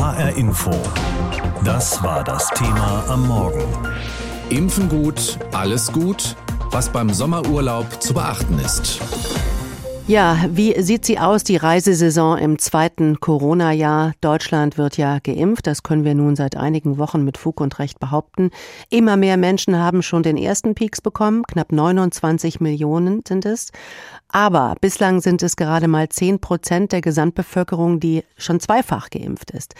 HR Info. Das war das Thema am Morgen. Impfen gut, alles gut, was beim Sommerurlaub zu beachten ist. Ja, wie sieht sie aus, die Reisesaison im zweiten Corona-Jahr? Deutschland wird ja geimpft, das können wir nun seit einigen Wochen mit Fug und Recht behaupten. Immer mehr Menschen haben schon den ersten Peaks bekommen, knapp 29 Millionen sind es. Aber bislang sind es gerade mal 10 Prozent der Gesamtbevölkerung, die schon zweifach geimpft ist.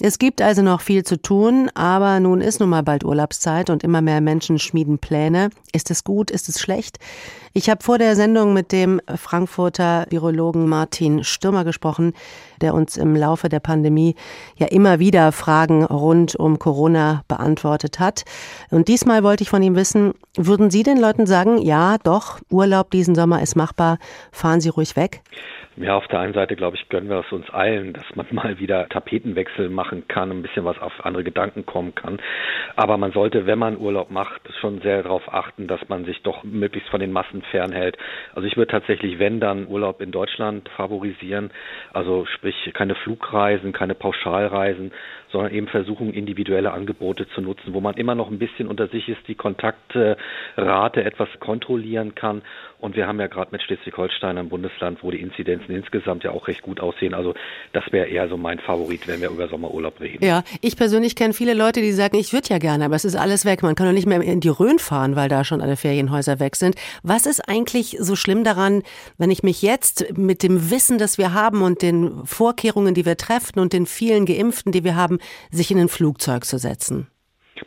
Es gibt also noch viel zu tun, aber nun ist nun mal bald Urlaubszeit und immer mehr Menschen schmieden Pläne. Ist es gut, ist es schlecht? Ich habe vor der Sendung mit dem Frankfurter Virologen Martin Stürmer gesprochen, der uns im Laufe der Pandemie ja immer wieder Fragen rund um Corona beantwortet hat. Und diesmal wollte ich von ihm wissen, würden Sie den Leuten sagen, ja, doch, Urlaub diesen Sommer ist machbar, fahren Sie ruhig weg? Ja, auf der einen Seite, glaube ich, gönnen wir es uns allen, dass man mal wieder Tapetenwechsel machen kann, ein bisschen was auf andere Gedanken kommen kann. Aber man sollte, wenn man Urlaub macht, schon sehr darauf achten, dass man sich doch möglichst von den Massen fernhält. Also ich würde tatsächlich, wenn dann Urlaub in Deutschland favorisieren, also sprich keine Flugreisen, keine Pauschalreisen, sondern eben versuchen, individuelle Angebote zu nutzen, wo man immer noch ein bisschen unter sich ist, die Kontaktrate etwas kontrollieren kann. Und wir haben ja gerade mit Schleswig-Holstein ein Bundesland, wo die Inzidenzen insgesamt ja auch recht gut aussehen. Also das wäre eher so mein Favorit, wenn wir über Sommerurlaub reden. Ja, ich persönlich kenne viele Leute, die sagen, ich würde ja gerne, aber es ist alles weg. Man kann doch nicht mehr in die Rhön fahren, weil da schon alle Ferienhäuser weg sind. Was ist eigentlich so schlimm daran, wenn ich mich jetzt mit dem Wissen, das wir haben und den Vorkehrungen, die wir treffen und den vielen Geimpften, die wir haben, sich in ein Flugzeug zu setzen?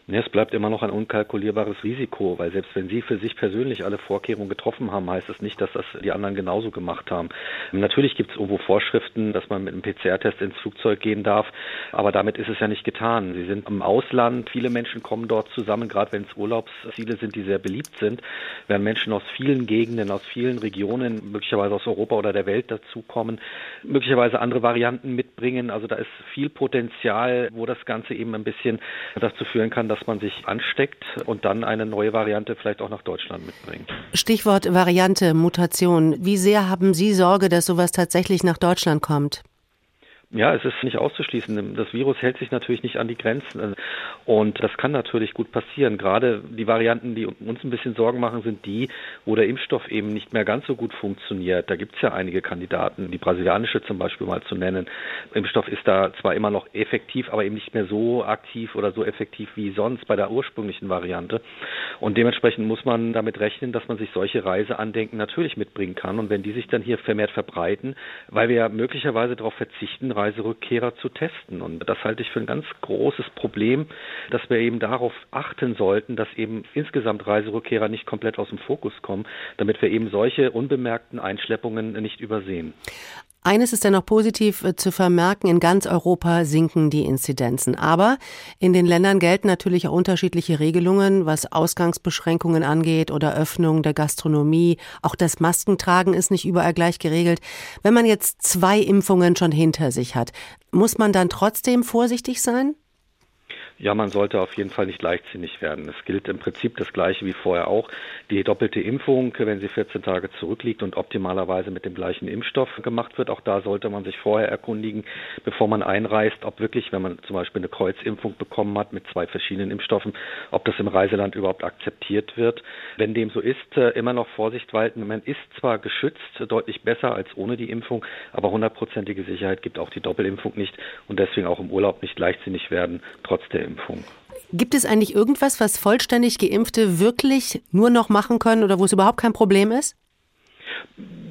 Es bleibt immer noch ein unkalkulierbares Risiko, weil selbst wenn Sie für sich persönlich alle Vorkehrungen getroffen haben, heißt das nicht, dass das die anderen genauso gemacht haben. Natürlich gibt es irgendwo Vorschriften, dass man mit einem PCR-Test ins Flugzeug gehen darf, aber damit ist es ja nicht getan. Sie sind im Ausland, viele Menschen kommen dort zusammen, gerade wenn es Urlaubsziele sind, die sehr beliebt sind, werden Menschen aus vielen Gegenden, aus vielen Regionen, möglicherweise aus Europa oder der Welt dazukommen, möglicherweise andere Varianten mitbringen. Also da ist viel Potenzial, wo das Ganze eben ein bisschen dazu führen kann, dass dass man sich ansteckt und dann eine neue Variante vielleicht auch nach Deutschland mitbringt. Stichwort Variante, Mutation. Wie sehr haben Sie Sorge, dass sowas tatsächlich nach Deutschland kommt? Ja, es ist nicht auszuschließen. Das Virus hält sich natürlich nicht an die Grenzen. Und das kann natürlich gut passieren. Gerade die Varianten, die uns ein bisschen Sorgen machen, sind die, wo der Impfstoff eben nicht mehr ganz so gut funktioniert. Da gibt es ja einige Kandidaten, die brasilianische zum Beispiel mal zu nennen. Impfstoff ist da zwar immer noch effektiv, aber eben nicht mehr so aktiv oder so effektiv wie sonst bei der ursprünglichen Variante. Und dementsprechend muss man damit rechnen, dass man sich solche Reiseandenken natürlich mitbringen kann. Und wenn die sich dann hier vermehrt verbreiten, weil wir ja möglicherweise darauf verzichten, Reiserückkehrer zu testen. Und das halte ich für ein ganz großes Problem, dass wir eben darauf achten sollten, dass eben insgesamt Reiserückkehrer nicht komplett aus dem Fokus kommen, damit wir eben solche unbemerkten Einschleppungen nicht übersehen. Eines ist dennoch positiv äh, zu vermerken, in ganz Europa sinken die Inzidenzen. Aber in den Ländern gelten natürlich auch unterschiedliche Regelungen, was Ausgangsbeschränkungen angeht oder Öffnung der Gastronomie. Auch das Maskentragen ist nicht überall gleich geregelt. Wenn man jetzt zwei Impfungen schon hinter sich hat, muss man dann trotzdem vorsichtig sein? Ja, man sollte auf jeden Fall nicht leichtsinnig werden. Es gilt im Prinzip das Gleiche wie vorher auch. Die doppelte Impfung, wenn sie 14 Tage zurückliegt und optimalerweise mit dem gleichen Impfstoff gemacht wird, auch da sollte man sich vorher erkundigen, bevor man einreist, ob wirklich, wenn man zum Beispiel eine Kreuzimpfung bekommen hat mit zwei verschiedenen Impfstoffen, ob das im Reiseland überhaupt akzeptiert wird. Wenn dem so ist, äh, immer noch Vorsicht walten. Man ist zwar geschützt, deutlich besser als ohne die Impfung, aber hundertprozentige Sicherheit gibt auch die Doppelimpfung nicht und deswegen auch im Urlaub nicht leichtsinnig werden, trotz der Impfung. Gibt es eigentlich irgendwas, was vollständig Geimpfte wirklich nur noch machen können oder wo es überhaupt kein Problem ist?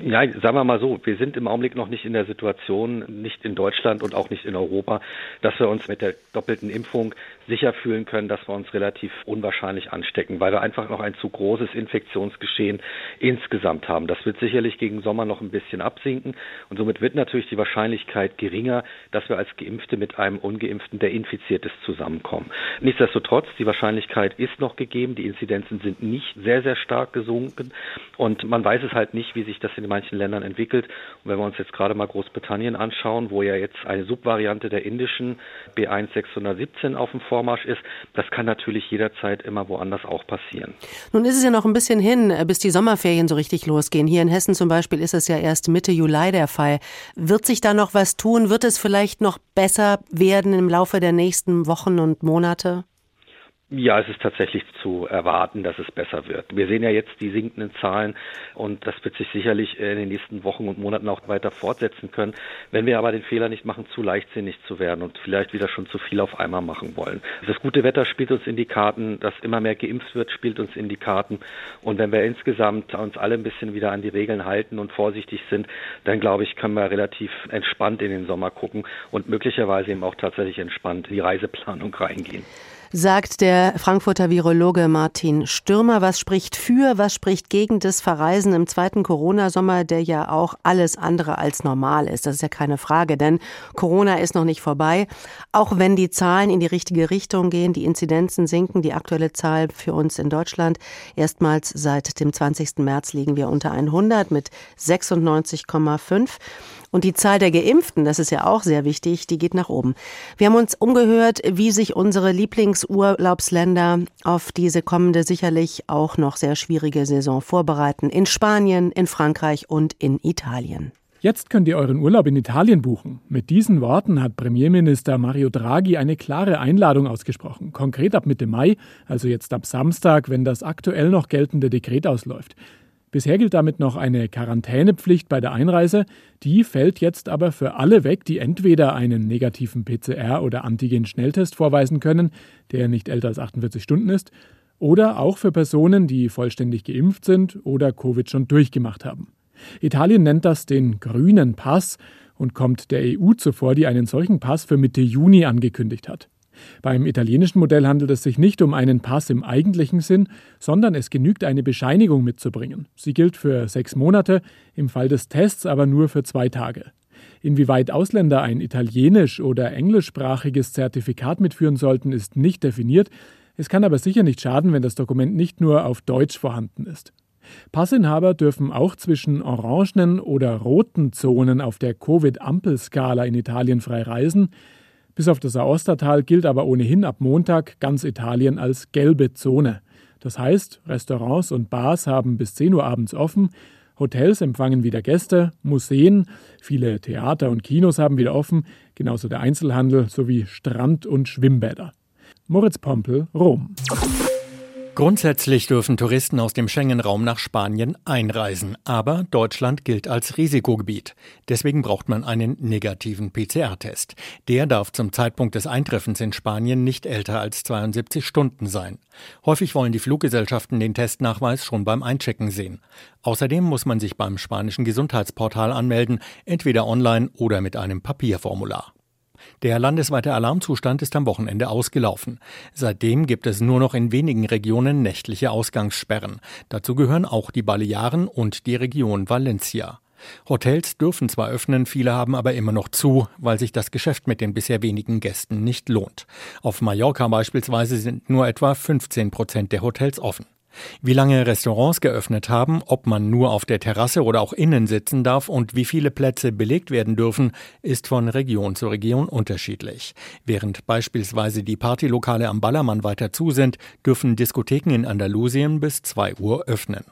Ja, sagen wir mal so, wir sind im Augenblick noch nicht in der Situation, nicht in Deutschland und auch nicht in Europa, dass wir uns mit der doppelten Impfung sicher fühlen können, dass wir uns relativ unwahrscheinlich anstecken, weil wir einfach noch ein zu großes Infektionsgeschehen insgesamt haben. Das wird sicherlich gegen Sommer noch ein bisschen absinken und somit wird natürlich die Wahrscheinlichkeit geringer, dass wir als Geimpfte mit einem Ungeimpften, der infiziert ist, zusammenkommen. Nichtsdestotrotz, die Wahrscheinlichkeit ist noch gegeben, die Inzidenzen sind nicht sehr, sehr stark gesunken und man weiß es halt nicht, wie sich das in manchen Ländern entwickelt. Und wenn wir uns jetzt gerade mal Großbritannien anschauen, wo ja jetzt eine Subvariante der indischen B1 617 auf dem Vormarsch ist, das kann natürlich jederzeit immer woanders auch passieren. Nun ist es ja noch ein bisschen hin, bis die Sommerferien so richtig losgehen. Hier in Hessen zum Beispiel ist es ja erst Mitte Juli der Fall. Wird sich da noch was tun? Wird es vielleicht noch besser werden im Laufe der nächsten Wochen und Monate? Ja, es ist tatsächlich zu erwarten, dass es besser wird. Wir sehen ja jetzt die sinkenden Zahlen und das wird sich sicherlich in den nächsten Wochen und Monaten auch weiter fortsetzen können. Wenn wir aber den Fehler nicht machen, zu leichtsinnig zu werden und vielleicht wieder schon zu viel auf einmal machen wollen. Das gute Wetter spielt uns in die Karten, dass immer mehr geimpft wird, spielt uns in die Karten. Und wenn wir insgesamt uns alle ein bisschen wieder an die Regeln halten und vorsichtig sind, dann glaube ich, können wir relativ entspannt in den Sommer gucken und möglicherweise eben auch tatsächlich entspannt in die Reiseplanung reingehen sagt der Frankfurter Virologe Martin Stürmer. Was spricht für, was spricht gegen das Verreisen im zweiten Corona-Sommer, der ja auch alles andere als normal ist? Das ist ja keine Frage, denn Corona ist noch nicht vorbei. Auch wenn die Zahlen in die richtige Richtung gehen, die Inzidenzen sinken, die aktuelle Zahl für uns in Deutschland erstmals seit dem 20. März liegen wir unter 100 mit 96,5. Und die Zahl der Geimpften, das ist ja auch sehr wichtig, die geht nach oben. Wir haben uns umgehört, wie sich unsere Lieblingsurlaubsländer auf diese kommende sicherlich auch noch sehr schwierige Saison vorbereiten. In Spanien, in Frankreich und in Italien. Jetzt könnt ihr euren Urlaub in Italien buchen. Mit diesen Worten hat Premierminister Mario Draghi eine klare Einladung ausgesprochen. Konkret ab Mitte Mai, also jetzt ab Samstag, wenn das aktuell noch geltende Dekret ausläuft. Bisher gilt damit noch eine Quarantänepflicht bei der Einreise. Die fällt jetzt aber für alle weg, die entweder einen negativen PCR- oder Antigen-Schnelltest vorweisen können, der nicht älter als 48 Stunden ist, oder auch für Personen, die vollständig geimpft sind oder Covid schon durchgemacht haben. Italien nennt das den grünen Pass und kommt der EU zuvor, die einen solchen Pass für Mitte Juni angekündigt hat. Beim italienischen Modell handelt es sich nicht um einen Pass im eigentlichen Sinn, sondern es genügt eine Bescheinigung mitzubringen. Sie gilt für sechs Monate, im Fall des Tests aber nur für zwei Tage. Inwieweit Ausländer ein italienisch- oder englischsprachiges Zertifikat mitführen sollten, ist nicht definiert. Es kann aber sicher nicht schaden, wenn das Dokument nicht nur auf Deutsch vorhanden ist. Passinhaber dürfen auch zwischen orangenen oder roten Zonen auf der Covid-Ampelskala in Italien frei reisen. Bis auf das Aostatal gilt aber ohnehin ab Montag ganz Italien als gelbe Zone. Das heißt, Restaurants und Bars haben bis 10 Uhr abends offen, Hotels empfangen wieder Gäste, Museen, viele Theater und Kinos haben wieder offen, genauso der Einzelhandel sowie Strand- und Schwimmbäder. Moritz Pompel, Rom. Grundsätzlich dürfen Touristen aus dem Schengen-Raum nach Spanien einreisen, aber Deutschland gilt als Risikogebiet. Deswegen braucht man einen negativen PCR-Test. Der darf zum Zeitpunkt des Eintreffens in Spanien nicht älter als 72 Stunden sein. Häufig wollen die Fluggesellschaften den Testnachweis schon beim Einchecken sehen. Außerdem muss man sich beim spanischen Gesundheitsportal anmelden, entweder online oder mit einem Papierformular. Der landesweite Alarmzustand ist am Wochenende ausgelaufen. Seitdem gibt es nur noch in wenigen Regionen nächtliche Ausgangssperren. Dazu gehören auch die Balearen und die Region Valencia. Hotels dürfen zwar öffnen, viele haben aber immer noch zu, weil sich das Geschäft mit den bisher wenigen Gästen nicht lohnt. Auf Mallorca beispielsweise sind nur etwa 15 Prozent der Hotels offen. Wie lange Restaurants geöffnet haben, ob man nur auf der Terrasse oder auch innen sitzen darf und wie viele Plätze belegt werden dürfen, ist von Region zu Region unterschiedlich. Während beispielsweise die Partylokale am Ballermann weiter zu sind, dürfen Diskotheken in Andalusien bis 2 Uhr öffnen.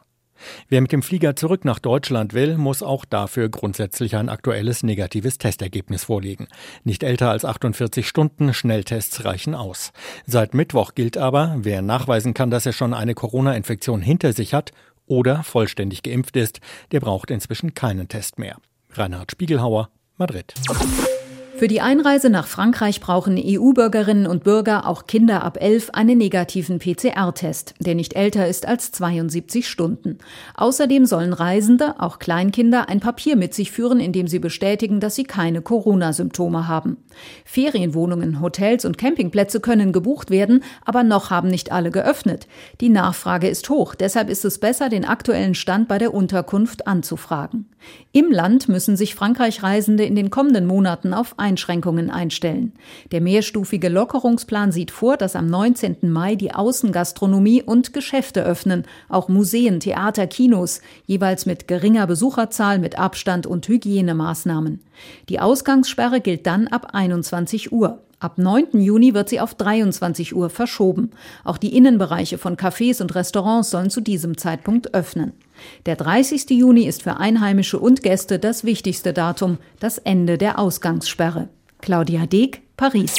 Wer mit dem Flieger zurück nach Deutschland will, muss auch dafür grundsätzlich ein aktuelles negatives Testergebnis vorlegen. Nicht älter als 48 Stunden Schnelltests reichen aus. Seit Mittwoch gilt aber, wer nachweisen kann, dass er schon eine Corona-Infektion hinter sich hat oder vollständig geimpft ist, der braucht inzwischen keinen Test mehr. Reinhard Spiegelhauer, Madrid. Für die Einreise nach Frankreich brauchen EU-Bürgerinnen und Bürger, auch Kinder ab 11, einen negativen PCR-Test, der nicht älter ist als 72 Stunden. Außerdem sollen Reisende, auch Kleinkinder, ein Papier mit sich führen, in dem sie bestätigen, dass sie keine Corona-Symptome haben. Ferienwohnungen, Hotels und Campingplätze können gebucht werden, aber noch haben nicht alle geöffnet. Die Nachfrage ist hoch, deshalb ist es besser, den aktuellen Stand bei der Unterkunft anzufragen. Im Land müssen sich Frankreich-Reisende in den kommenden Monaten auf Einschränkungen einstellen. Der mehrstufige Lockerungsplan sieht vor, dass am 19. Mai die Außengastronomie und Geschäfte öffnen, auch Museen, Theater, Kinos, jeweils mit geringer Besucherzahl, mit Abstand und Hygienemaßnahmen. Die Ausgangssperre gilt dann ab 21 Uhr. Ab 9. Juni wird sie auf 23 Uhr verschoben. Auch die Innenbereiche von Cafés und Restaurants sollen zu diesem Zeitpunkt öffnen. Der 30. Juni ist für Einheimische und Gäste das wichtigste Datum, das Ende der Ausgangssperre. Claudia Deeg, Paris.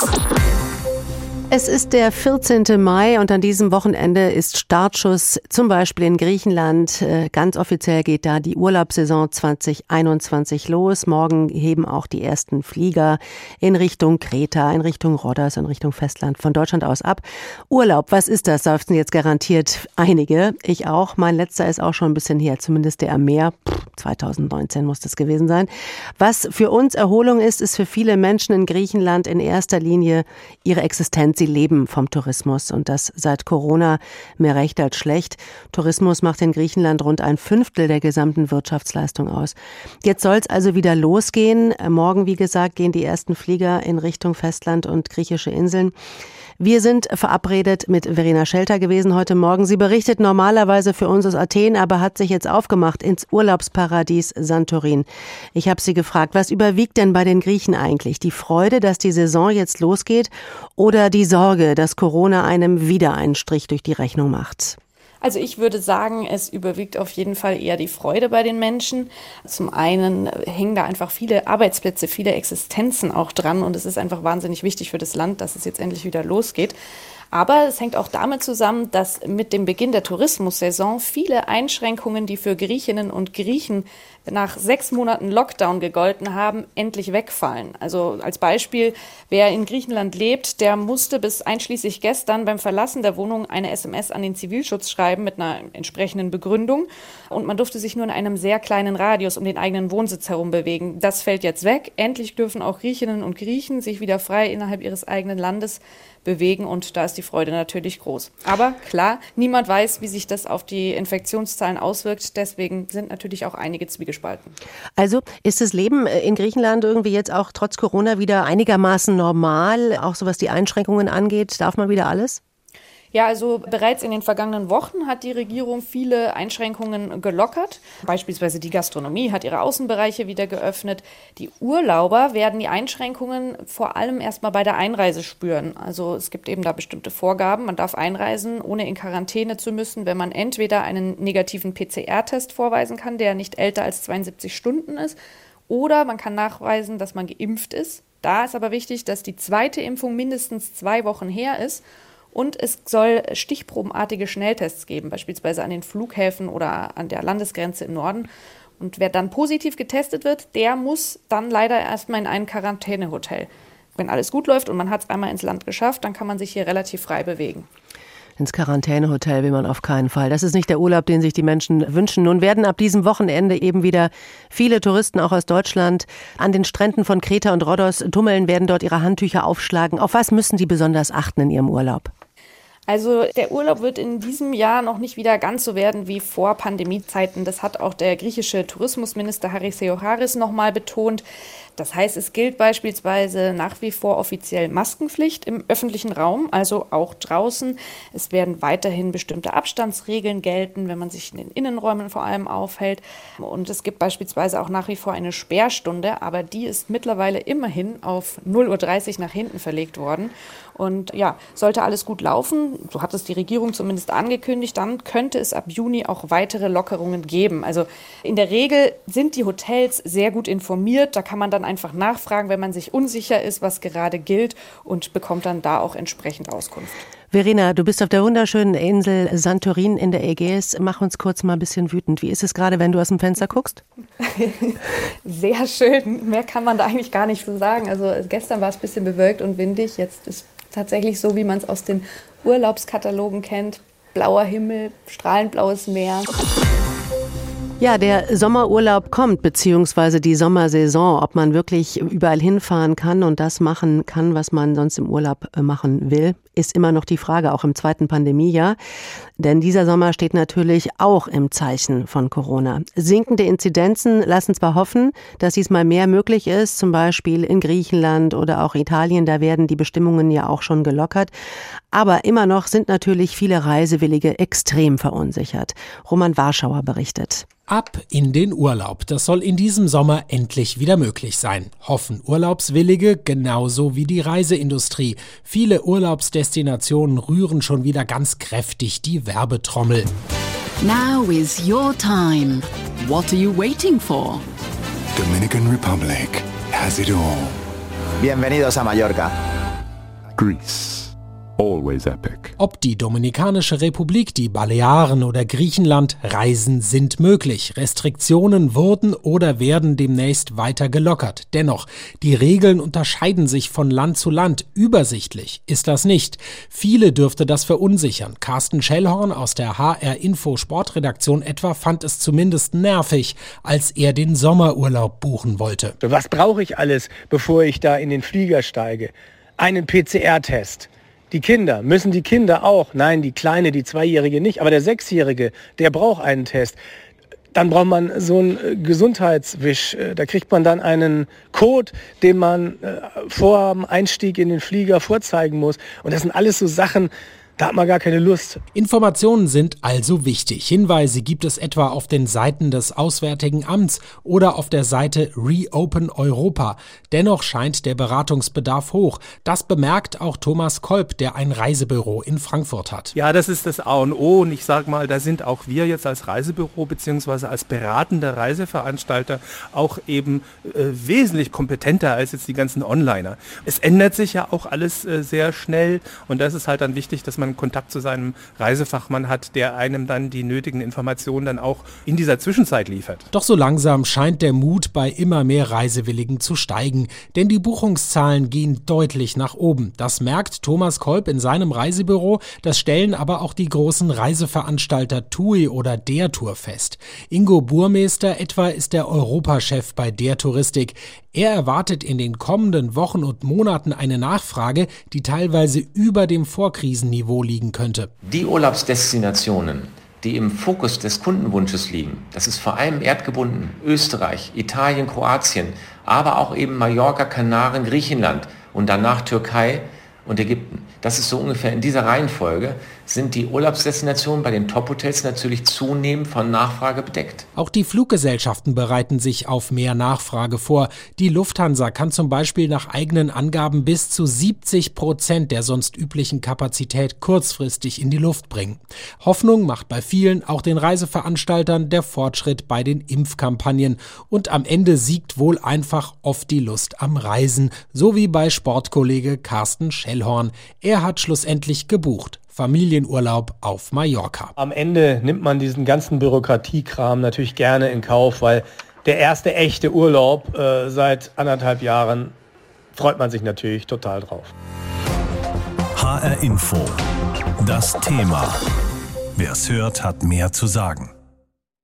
Es ist der 14. Mai und an diesem Wochenende ist Startschuss zum Beispiel in Griechenland. Äh, ganz offiziell geht da die Urlaubssaison 2021 los. Morgen heben auch die ersten Flieger in Richtung Kreta, in Richtung Rhodos, in Richtung Festland von Deutschland aus ab. Urlaub, was ist das? Seufzen jetzt garantiert einige. Ich auch. Mein letzter ist auch schon ein bisschen her, zumindest der am Meer. 2019 muss das gewesen sein. Was für uns Erholung ist, ist für viele Menschen in Griechenland in erster Linie ihre Existenz sie leben vom Tourismus und das seit Corona mehr recht als schlecht. Tourismus macht in Griechenland rund ein Fünftel der gesamten Wirtschaftsleistung aus. Jetzt soll es also wieder losgehen. Morgen, wie gesagt, gehen die ersten Flieger in Richtung Festland und griechische Inseln. Wir sind verabredet mit Verena Schelter gewesen heute Morgen. Sie berichtet normalerweise für uns aus Athen, aber hat sich jetzt aufgemacht ins Urlaubsparadies Santorin. Ich habe sie gefragt, was überwiegt denn bei den Griechen eigentlich? Die Freude, dass die Saison jetzt losgeht oder die Sorge, dass Corona einem wieder einen Strich durch die Rechnung macht? Also ich würde sagen, es überwiegt auf jeden Fall eher die Freude bei den Menschen. Zum einen hängen da einfach viele Arbeitsplätze, viele Existenzen auch dran und es ist einfach wahnsinnig wichtig für das Land, dass es jetzt endlich wieder losgeht. Aber es hängt auch damit zusammen, dass mit dem Beginn der Tourismussaison viele Einschränkungen, die für Griechinnen und Griechen nach sechs Monaten Lockdown gegolten haben, endlich wegfallen. Also als Beispiel, wer in Griechenland lebt, der musste bis einschließlich gestern beim Verlassen der Wohnung eine SMS an den Zivilschutz schreiben mit einer entsprechenden Begründung. Und man durfte sich nur in einem sehr kleinen Radius um den eigenen Wohnsitz herum bewegen. Das fällt jetzt weg. Endlich dürfen auch Griechinnen und Griechen sich wieder frei innerhalb ihres eigenen Landes bewegen und da ist die Freude natürlich groß. Aber klar, niemand weiß, wie sich das auf die Infektionszahlen auswirkt. Deswegen sind natürlich auch einige zwiegespalten. Also ist das Leben in Griechenland irgendwie jetzt auch trotz Corona wieder einigermaßen normal, auch so was die Einschränkungen angeht? Darf man wieder alles? Ja, also bereits in den vergangenen Wochen hat die Regierung viele Einschränkungen gelockert. Beispielsweise die Gastronomie hat ihre Außenbereiche wieder geöffnet. Die Urlauber werden die Einschränkungen vor allem erstmal bei der Einreise spüren. Also es gibt eben da bestimmte Vorgaben. Man darf einreisen, ohne in Quarantäne zu müssen, wenn man entweder einen negativen PCR-Test vorweisen kann, der nicht älter als 72 Stunden ist, oder man kann nachweisen, dass man geimpft ist. Da ist aber wichtig, dass die zweite Impfung mindestens zwei Wochen her ist und es soll stichprobenartige Schnelltests geben, beispielsweise an den Flughäfen oder an der Landesgrenze im Norden. Und wer dann positiv getestet wird, der muss dann leider erstmal in ein Quarantänehotel. Wenn alles gut läuft und man hat es einmal ins Land geschafft, dann kann man sich hier relativ frei bewegen. Ins Quarantänehotel will man auf keinen Fall. Das ist nicht der Urlaub, den sich die Menschen wünschen. Nun werden ab diesem Wochenende eben wieder viele Touristen auch aus Deutschland an den Stränden von Kreta und Rhodos tummeln, werden dort ihre Handtücher aufschlagen. Auf was müssen die besonders achten in ihrem Urlaub? Also der Urlaub wird in diesem Jahr noch nicht wieder ganz so werden wie vor Pandemiezeiten. Das hat auch der griechische Tourismusminister Haris Theoharis nochmal betont. Das heißt, es gilt beispielsweise nach wie vor offiziell Maskenpflicht im öffentlichen Raum, also auch draußen. Es werden weiterhin bestimmte Abstandsregeln gelten, wenn man sich in den Innenräumen vor allem aufhält. Und es gibt beispielsweise auch nach wie vor eine Sperrstunde, aber die ist mittlerweile immerhin auf 0.30 Uhr nach hinten verlegt worden. Und ja, sollte alles gut laufen, so hat es die Regierung zumindest angekündigt, dann könnte es ab Juni auch weitere Lockerungen geben. Also in der Regel sind die Hotels sehr gut informiert. Da kann man dann einfach nachfragen, wenn man sich unsicher ist, was gerade gilt und bekommt dann da auch entsprechend Auskunft. Verena, du bist auf der wunderschönen Insel Santorin in der Ägäis. Mach uns kurz mal ein bisschen wütend. Wie ist es gerade, wenn du aus dem Fenster guckst? Sehr schön. Mehr kann man da eigentlich gar nicht so sagen. Also gestern war es ein bisschen bewölkt und windig. Jetzt ist tatsächlich so, wie man es aus den Urlaubskatalogen kennt. Blauer Himmel, strahlend blaues Meer. Ja, der Sommerurlaub kommt, beziehungsweise die Sommersaison. Ob man wirklich überall hinfahren kann und das machen kann, was man sonst im Urlaub äh, machen will, ist immer noch die Frage, auch im zweiten Pandemiejahr. Denn dieser Sommer steht natürlich auch im Zeichen von Corona. Sinkende Inzidenzen lassen zwar hoffen, dass diesmal mehr möglich ist, zum Beispiel in Griechenland oder auch Italien. Da werden die Bestimmungen ja auch schon gelockert. Aber immer noch sind natürlich viele Reisewillige extrem verunsichert. Roman Warschauer berichtet. Ab in den Urlaub. Das soll in diesem Sommer endlich wieder möglich sein. Hoffen Urlaubswillige genauso wie die Reiseindustrie. Viele Urlaubsdestinationen rühren schon wieder ganz kräftig die Werbetrommel. Now is your time. What are you waiting for? Dominican Republic has it all. Bienvenidos a Mallorca. Greece. Ob die Dominikanische Republik, die Balearen oder Griechenland, Reisen sind möglich. Restriktionen wurden oder werden demnächst weiter gelockert. Dennoch, die Regeln unterscheiden sich von Land zu Land. Übersichtlich ist das nicht. Viele dürfte das verunsichern. Carsten Schellhorn aus der HR Info Sportredaktion etwa fand es zumindest nervig, als er den Sommerurlaub buchen wollte. Was brauche ich alles, bevor ich da in den Flieger steige? Einen PCR-Test die Kinder, müssen die Kinder auch? Nein, die Kleine, die Zweijährige nicht, aber der Sechsjährige, der braucht einen Test. Dann braucht man so einen äh, Gesundheitswisch. Äh, da kriegt man dann einen Code, den man äh, vor dem Einstieg in den Flieger vorzeigen muss. Und das sind alles so Sachen, da hat man gar keine Lust. Informationen sind also wichtig. Hinweise gibt es etwa auf den Seiten des Auswärtigen Amts oder auf der Seite Reopen Europa. Dennoch scheint der Beratungsbedarf hoch. Das bemerkt auch Thomas Kolb, der ein Reisebüro in Frankfurt hat. Ja, das ist das A und O. Und ich sage mal, da sind auch wir jetzt als Reisebüro bzw. als beratender Reiseveranstalter auch eben äh, wesentlich kompetenter als jetzt die ganzen Onliner. Es ändert sich ja auch alles äh, sehr schnell und das ist halt dann wichtig, dass man man Kontakt zu seinem Reisefachmann hat, der einem dann die nötigen Informationen dann auch in dieser Zwischenzeit liefert. Doch so langsam scheint der Mut bei immer mehr Reisewilligen zu steigen, denn die Buchungszahlen gehen deutlich nach oben. Das merkt Thomas Kolb in seinem Reisebüro, das stellen aber auch die großen Reiseveranstalter TUI oder Der Tour fest. Ingo Burmeister etwa ist der Europachef bei Der Touristik. Er erwartet in den kommenden Wochen und Monaten eine Nachfrage, die teilweise über dem Vorkrisenniveau Niveau liegen könnte. Die Urlaubsdestinationen, die im Fokus des Kundenwunsches liegen, das ist vor allem erdgebunden Österreich, Italien, Kroatien, aber auch eben Mallorca, Kanaren, Griechenland und danach Türkei und Ägypten. Das ist so ungefähr in dieser Reihenfolge sind die Urlaubsdestinationen bei den Top-Hotels natürlich zunehmend von Nachfrage bedeckt. Auch die Fluggesellschaften bereiten sich auf mehr Nachfrage vor. Die Lufthansa kann zum Beispiel nach eigenen Angaben bis zu 70 Prozent der sonst üblichen Kapazität kurzfristig in die Luft bringen. Hoffnung macht bei vielen, auch den Reiseveranstaltern, der Fortschritt bei den Impfkampagnen. Und am Ende siegt wohl einfach oft die Lust am Reisen, so wie bei Sportkollege Carsten Schellhorn. Er hat schlussendlich gebucht. Familienurlaub auf Mallorca. Am Ende nimmt man diesen ganzen Bürokratiekram natürlich gerne in Kauf, weil der erste echte Urlaub äh, seit anderthalb Jahren freut man sich natürlich total drauf. HR Info. Das Thema. Wer es hört, hat mehr zu sagen.